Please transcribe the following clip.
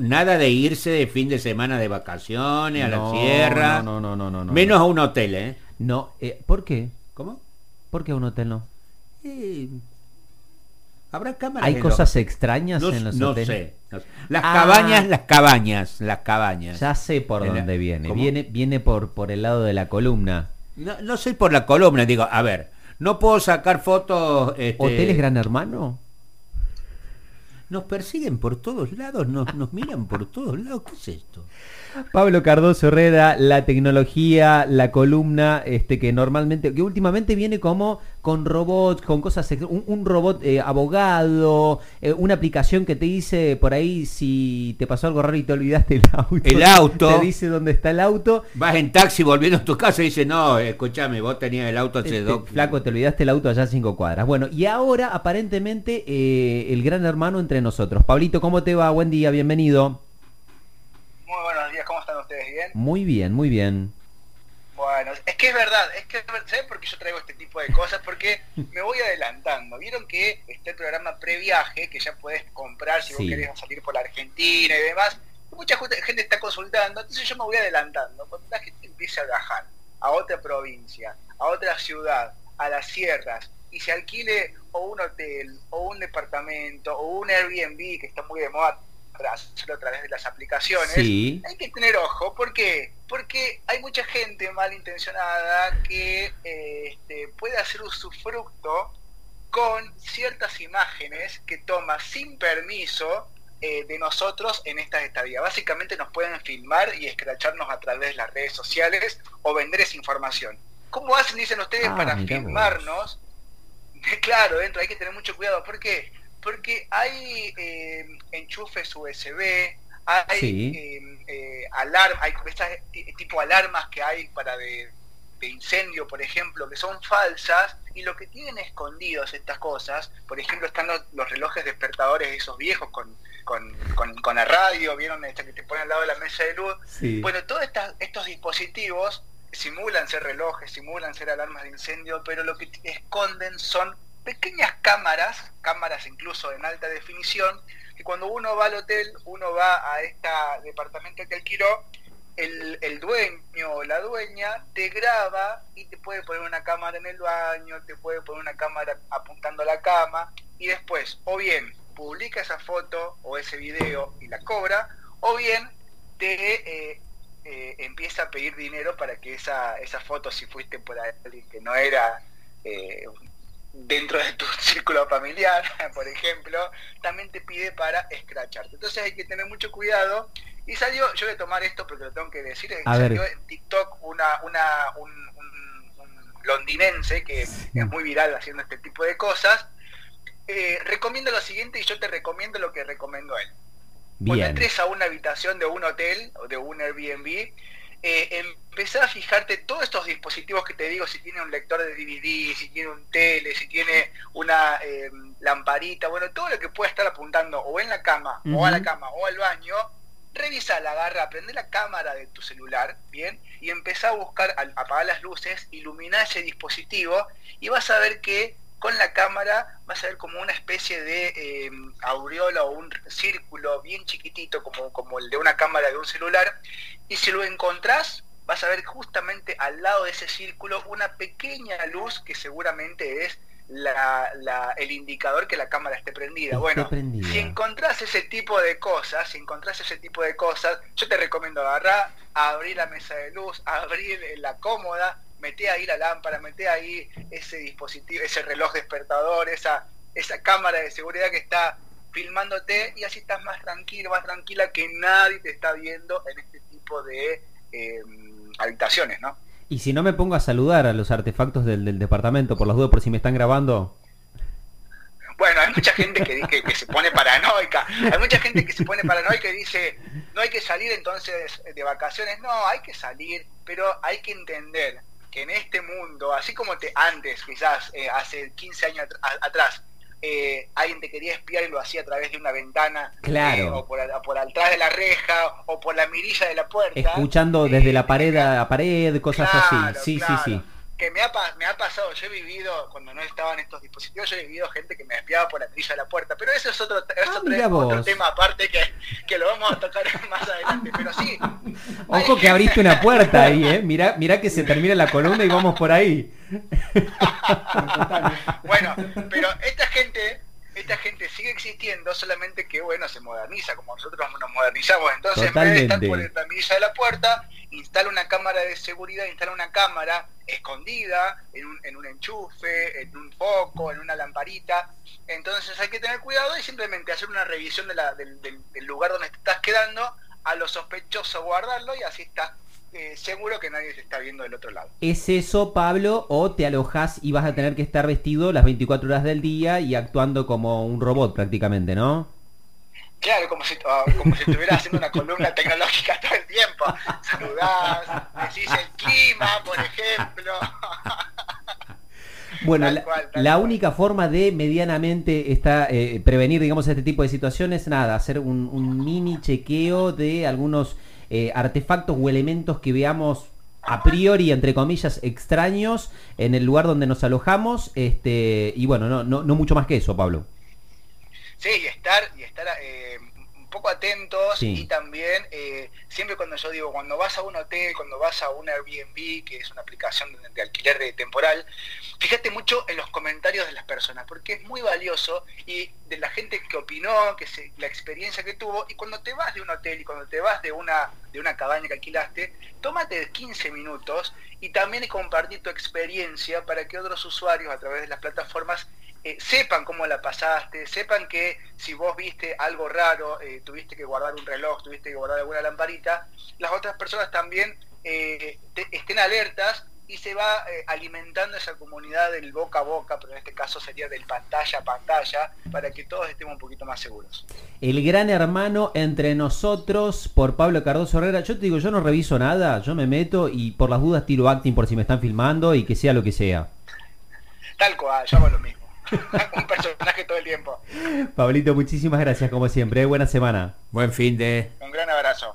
nada de irse de fin de semana de vacaciones a la sierra. No, no, no, no, no. menos a un hotel, ¿eh? No, eh, ¿por qué? ¿Cómo? ¿Por qué a un hotel no? Eh, Habrá cámaras. ¿Hay cosas los- extrañas No, en los no hoteles? sé, no sé. Las Ah. cabañas, las cabañas, las cabañas. Ya sé por la- dónde viene. ¿Cómo? Viene, viene por, por el lado de la columna. No, no sé por la columna, digo, a ver, no puedo sacar fotos. este, ¿Hoteles Gran Hermano? Nos persiguen por todos lados, nos, miran por todos lados. ¿Qué es esto? Pablo Cardoso Herrera, la tecnología, la columna, este que normalmente, que últimamente viene como con robots, con cosas, un, un robot eh, abogado, eh, una aplicación que te dice por ahí si te pasó algo raro y te olvidaste el auto. El auto. Te dice dónde está el auto. Vas en taxi volviendo a tu casa y dices, no, escúchame, vos tenías el auto hace Este, dos... flaco, te olvidaste el auto allá a cinco cuadras. Bueno, y ahora aparentemente eh, el gran hermano entre nosotros. Pablito, ¿cómo te va? Buen día, bienvenido. Muy buenos días, ¿cómo están ustedes? ¿Bien? Muy bien, muy bien. Bueno, es que es verdad, es que es ver- ¿saben por qué yo traigo este tipo de cosas? Porque me voy adelantando. Vieron que está el programa previaje, que ya puedes comprar si Sí. vos querés salir por la Argentina y demás. Mucha gente está consultando, entonces yo me voy adelantando. Cuando la gente empiece a viajar a otra provincia, a otra ciudad, a las sierras, y se alquile o un hotel, o un departamento, o un Airbnb, que está muy de moda para hacerlo a través de las aplicaciones, Sí. hay que tener ojo, ¿por qué? Porque hay mucha gente malintencionada que eh, este, puede hacer usufructo con ciertas imágenes que toma sin permiso eh, de nosotros en estas estadías. Básicamente nos pueden filmar y escracharnos a través de las redes sociales o vender esa información. ¿Cómo hacen, dicen ustedes, Ah, para vos. filmarnos? Claro, dentro hay que tener mucho cuidado. ¿Por qué? Porque hay eh, enchufes USB, hay Sí. eh, eh, alarm, hay estas ti- tipo alarmas que hay para de, de incendio, por ejemplo, que son falsas y lo que tienen escondidos estas cosas, por ejemplo, están los, los relojes despertadores esos viejos con, con, con- con la radio, vieron este que te ponen al lado de la mesa de luz. Sí. Bueno, todos estas- estos dispositivos simulan ser relojes, simulan ser alarmas de incendio, pero lo que esconden son pequeñas cámaras, cámaras incluso en alta definición, que cuando uno va al hotel, uno va a este departamento que alquiló, el, dueño o la dueña te graba y te puede poner una cámara en el baño, te puede poner una cámara apuntando a la cama y después o bien publica esa foto o ese video y la cobra, o bien te eh, eh, empieza a pedir dinero para que esa, esa foto, si fuiste por alguien que no era eh, dentro de tu círculo familiar, por ejemplo, también te pide para escracharte. Entonces hay que tener mucho cuidado. Y salió, yo voy a tomar esto porque lo tengo que decir, A salió ver. en TikTok una, una, un, un- un londinense que es muy viral haciendo este tipo de cosas. Eh, recomiendo lo siguiente y yo te recomiendo lo que recomendó él. Cuando Bien. entres a una habitación de un hotel o de un Airbnb, eh, empezá a fijarte todos estos dispositivos que te digo, si tiene un lector de DVD, si tiene un tele, si tiene una eh, lamparita, bueno, todo lo que pueda estar apuntando o en la cama, o a la cama, o al baño, revisa la agarra, prende la cámara de tu celular, ¿bien? Y empezá a buscar, al apagar las luces, iluminar ese dispositivo y vas a ver que con la cámara vas a ver como una especie de eh, aureola o un círculo bien chiquitito como, como el de una cámara de un celular y si lo encontrás vas a ver justamente al lado de ese círculo una pequeña luz que seguramente es la- la- el indicador que la cámara esté prendida. Esté bueno, prendida. si encontrás ese tipo de cosas, si encontrás ese tipo de cosas, yo te recomiendo agarrar, abrir la mesa de luz, abrir la cómoda, meté ahí la lámpara, meté ahí ese dispositivo, ese reloj despertador, esa, esa cámara de seguridad que está filmándote y así estás más tranquilo, más tranquila que nadie te está viendo en este tipo de eh, habitaciones, ¿no? Y si no me pongo a saludar a los artefactos del, del departamento, por las dudas, por si me están grabando. Bueno, hay mucha gente que, que, que se pone paranoica, hay mucha gente que se pone paranoica y dice, no hay que salir entonces de vacaciones, no, hay que salir, pero hay que entender que en este mundo, así como te antes, quizás eh, hace 15 años atrás, eh, alguien te quería espiar y lo hacía a través de una ventana, Claro. eh, o por, atrás de la reja, o por la mirilla de la puerta. Escuchando desde la pared a pared, cosas Claro, así. Sí, claro. sí, sí. Que me ha, me ha pasado, yo he vivido, cuando no estaban estos dispositivos, yo he vivido gente que me espiaba por la trilla de la puerta, pero eso es otro, es Ah, otro, tema aparte que, que lo vamos a tocar más adelante, pero sí. Ojo que abriste una puerta ahí, ¿eh? Mirá, mirá que se termina la columna y vamos por ahí. Bueno, pero esta gente, esta gente sigue existiendo, solamente que bueno, se moderniza, como nosotros nos modernizamos. Entonces, en vez de estar por Totalmente. la mirilla de la puerta, instala una cámara de seguridad, instala una cámara escondida en un, en un enchufe, en un foco, en una lamparita. Entonces hay que tener cuidado y simplemente hacer una revisión de la- del, del- del lugar donde te estás quedando, a lo sospechoso guardarlo y así estás eh, seguro que nadie se está viendo del otro lado. ¿Es eso, Pablo, o te alojas y vas a tener que estar vestido las 24 horas del día y actuando como un robot prácticamente, ¿no? Claro, como si, ah, como si estuvieras haciendo una columna tecnológica todo el tiempo. Saludás, decís el clima, por ejemplo. Bueno, Tal la, cual, única forma de medianamente está, eh, prevenir, digamos, este tipo de situaciones, nada, hacer un, un mini chequeo de algunos eh, artefactos o elementos que veamos a priori, entre comillas, extraños en el lugar donde nos alojamos, este, y bueno, no, no, no mucho más que eso, Pablo. Sí, y estar, y estar eh, poco atentos Sí. y también, eh, siempre cuando yo digo, cuando vas a un hotel, cuando vas a un Airbnb, que es una aplicación de, de alquiler de temporal, fíjate mucho en los comentarios de las personas, porque es muy valioso y de la gente que opinó, que se, la experiencia que tuvo, y cuando te vas de un hotel y cuando te vas de una, de una cabaña que alquilaste, tómate 15 minutos y también compartir tu experiencia para que otros usuarios a través de las plataformas eh, sepan cómo la pasaste, sepan que si vos viste algo raro, eh, tuviste que guardar un reloj, tuviste que guardar alguna lamparita, las otras personas también eh, te- estén alertas y se va alimentando esa comunidad del boca a boca, pero en este caso sería del pantalla a pantalla, para que todos estemos un poquito más seguros. El gran hermano entre nosotros por Pablo Cardoso Herrera. Yo te digo, yo no reviso nada, yo me meto y por las dudas tiro acting por si me están filmando y que sea lo que sea. Tal cual, yo hago lo mismo. un personaje todo el tiempo. Pablito, muchísimas gracias como siempre. ¿eh? Buena semana. Buen fin de... Un gran abrazo.